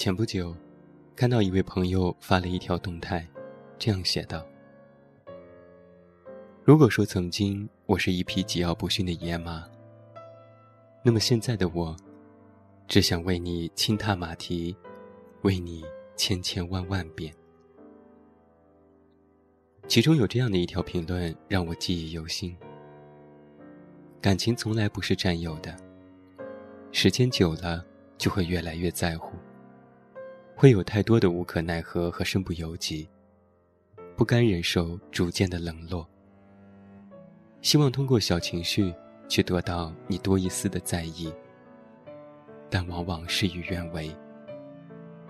前不久，看到一位朋友发了一条动态，这样写道：“如果说曾经我是一匹桀骜不驯的野马，那么现在的我，只想为你轻踏马蹄，为你千千万万遍。”其中有这样的一条评论让我记忆犹新：感情从来不是占有的，时间久了就会越来越在乎。会有太多的无可奈何和身不由己，不甘忍受逐渐的冷落，希望通过小情绪去得到你多一丝的在意，但往往事与愿违。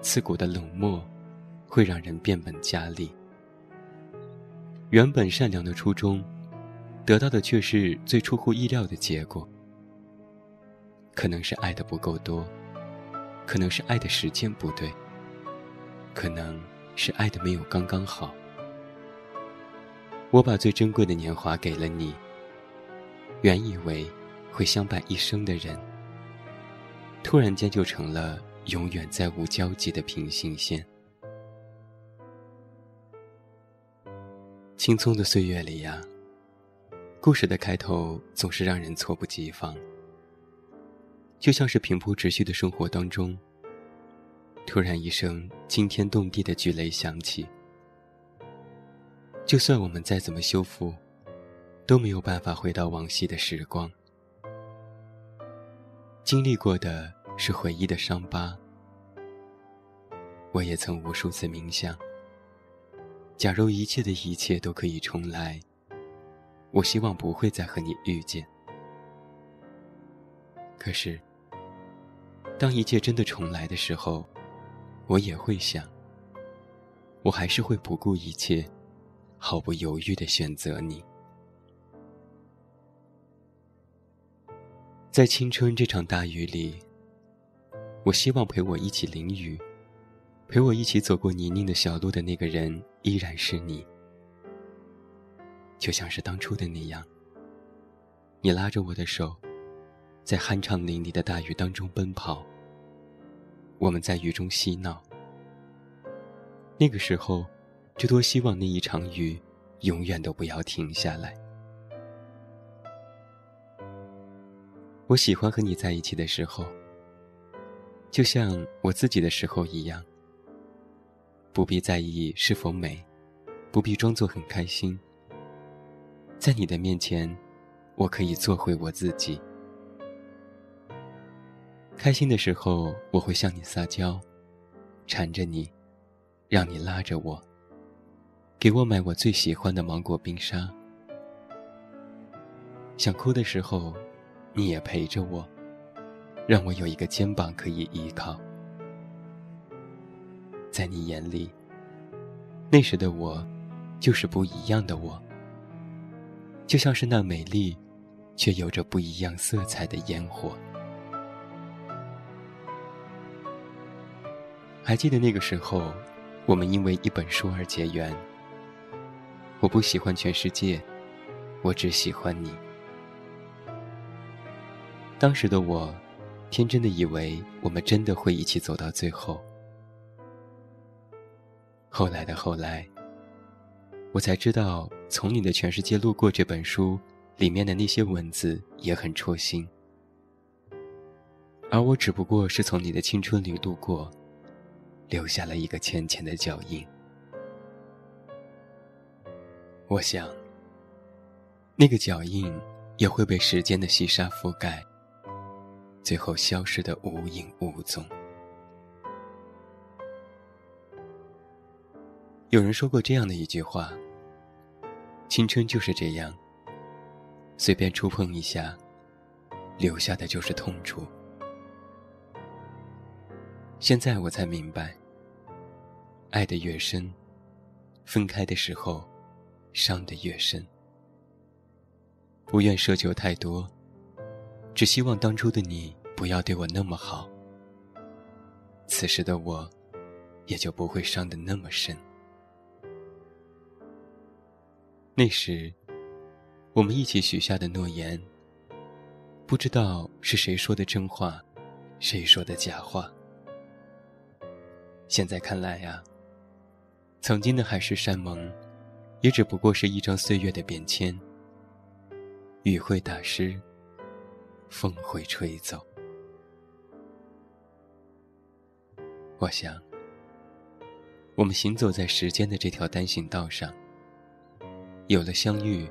刺骨的冷漠会让人变本加厉，原本善良的初衷，得到的却是最出乎意料的结果。可能是爱的不够多，可能是爱的时间不对。可能是爱的没有刚刚好。我把最珍贵的年华给了你，原以为会相伴一生的人，突然间就成了永远再无交集的平行线。青葱的岁月里呀，故事的开头总是让人猝不及防，就像是平铺直叙的生活当中。突然一声惊天动地的巨雷响起，就算我们再怎么修复，都没有办法回到往昔的时光。经历过的是回忆的伤疤，我也曾无数次冥想。假如一切的一切都可以重来，我希望不会再和你遇见。可是，当一切真的重来的时候，我也会想，我还是会不顾一切，毫不犹豫的选择你。在青春这场大雨里，我希望陪我一起淋雨，陪我一起走过泥泞的小路的那个人依然是你，就像是当初的那样，你拉着我的手，在酣畅淋漓的大雨当中奔跑。我们在雨中嬉闹。那个时候，就多希望那一场雨，永远都不要停下来。我喜欢和你在一起的时候，就像我自己的时候一样。不必在意是否美，不必装作很开心。在你的面前，我可以做回我自己。开心的时候，我会向你撒娇，缠着你，让你拉着我，给我买我最喜欢的芒果冰沙。想哭的时候，你也陪着我，让我有一个肩膀可以依靠。在你眼里，那时的我，就是不一样的我，就像是那美丽，却有着不一样色彩的烟火。还记得那个时候，我们因为一本书而结缘。我不喜欢全世界，我只喜欢你。当时的我，天真的以为我们真的会一起走到最后。后来的后来，我才知道，《从你的全世界路过》这本书里面的那些文字也很戳心，而我只不过是从你的青春里路过。留下了一个浅浅的脚印。我想，那个脚印也会被时间的细沙覆盖，最后消失的无影无踪。有人说过这样的一句话：“青春就是这样，随便触碰一下，留下的就是痛楚。”现在我才明白。爱的越深，分开的时候，伤的越深。不愿奢求太多，只希望当初的你不要对我那么好。此时的我，也就不会伤得那么深。那时，我们一起许下的诺言，不知道是谁说的真话，谁说的假话。现在看来呀，曾经的海誓山盟，也只不过是一张岁月的便签。雨会打湿，风会吹走。我想，我们行走在时间的这条单行道上，有了相遇，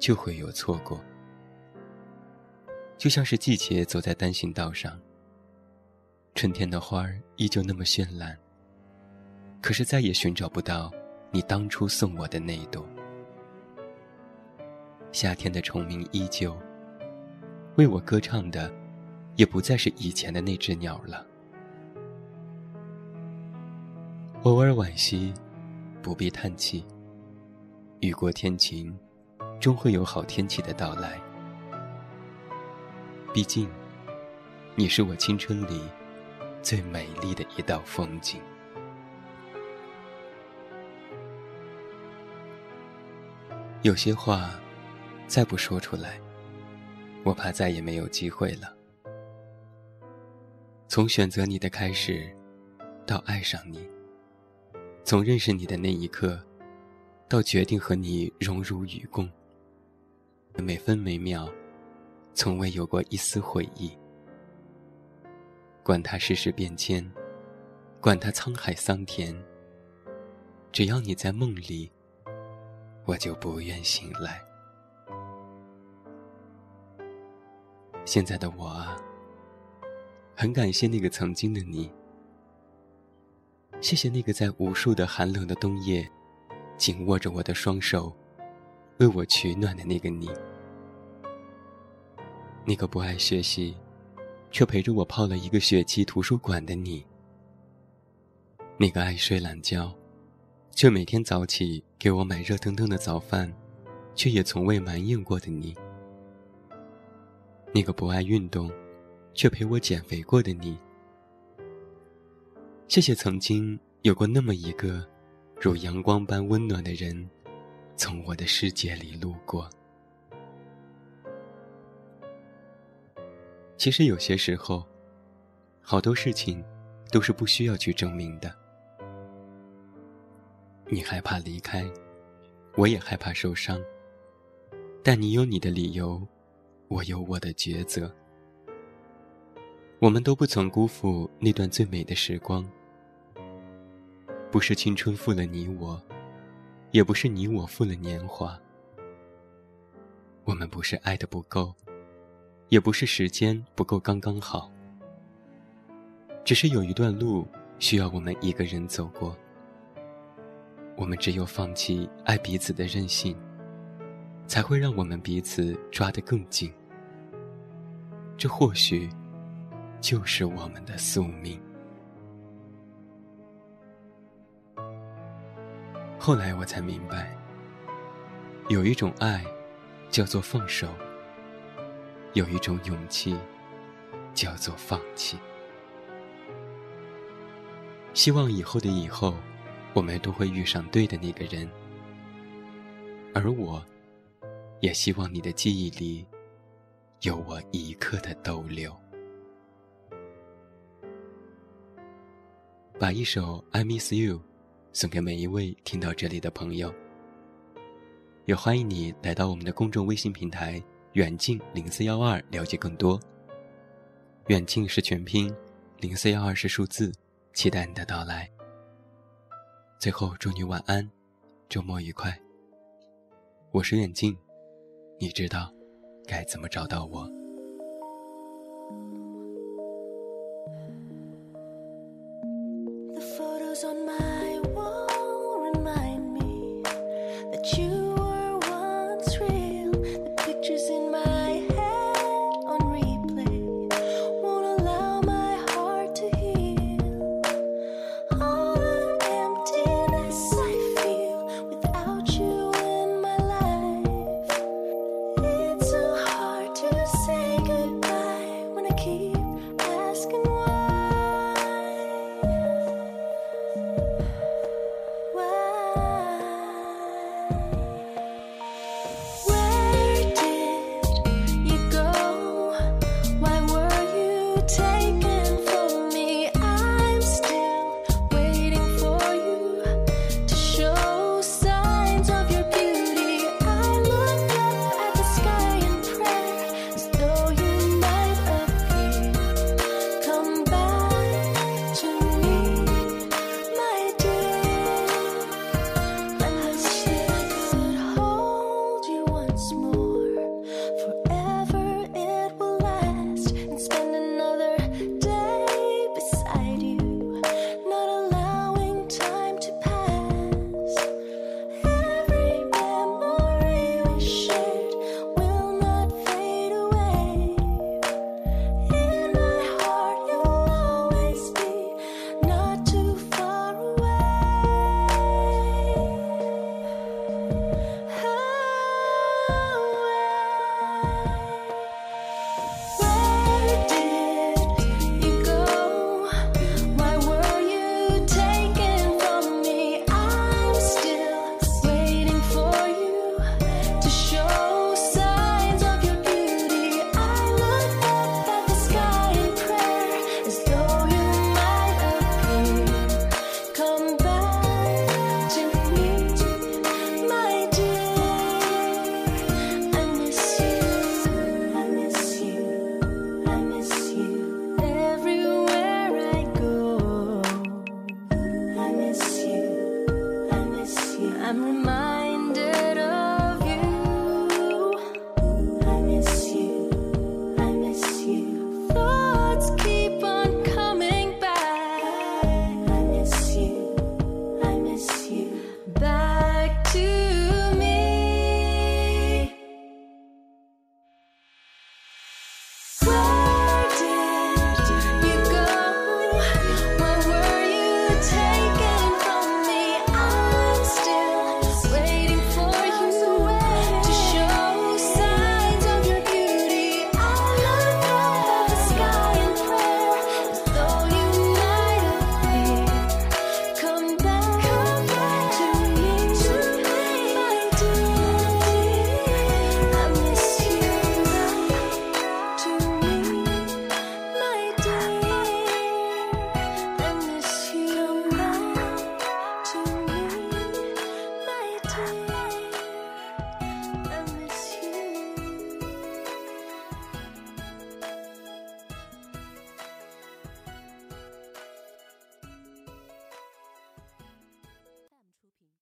就会有错过。就像是季节走在单行道上，春天的花儿依旧那么绚烂，可是再也寻找不到你当初送我的那一朵。夏天的虫鸣依旧，为我歌唱的，也不再是以前的那只鸟了。偶尔惋惜，不必叹气。雨过天晴，终会有好天气的到来。毕竟，你是我青春里最美丽的一道风景。有些话，再不说出来，我怕再也没有机会了。从选择你的开始，到爱上你。从认识你的那一刻，到决定和你荣辱与共，每分每秒，从未有过一丝悔意。管他世事变迁，管他沧海桑田，只要你在梦里，我就不愿醒来。现在的我，很感谢那个曾经的你。谢谢那个在无数的寒冷的冬夜，紧握着我的双手，为我取暖的那个你。那个不爱学习，却陪着我泡了一个学期图书馆的你。那个爱睡懒觉，却每天早起给我买热腾腾的早饭，却也从未埋怨过的你。那个不爱运动，却陪我减肥过的你。谢谢曾经有过那么一个如阳光般温暖的人，从我的世界里路过。其实有些时候，好多事情都是不需要去证明的。你害怕离开，我也害怕受伤。但你有你的理由，我有我的抉择。我们都不曾辜负那段最美的时光。不是青春负了你我，也不是你我负了年华。我们不是爱的不够，也不是时间不够刚刚好。只是有一段路需要我们一个人走过。我们只有放弃爱彼此的任性，才会让我们彼此抓得更紧。这或许，就是我们的宿命。后来我才明白，有一种爱，叫做放手；有一种勇气，叫做放弃。希望以后的以后，我们都会遇上对的那个人。而我，也希望你的记忆里，有我一刻的逗留。把一首《I Miss You》。送给每一位听到这里的朋友。也欢迎你来到我们的公众微信平台“远近零四幺二”了解更多。远近是全拼，零四幺二是数字，期待你的到来。最后祝你晚安，周末愉快。我是远近，你知道该怎么找到我。small.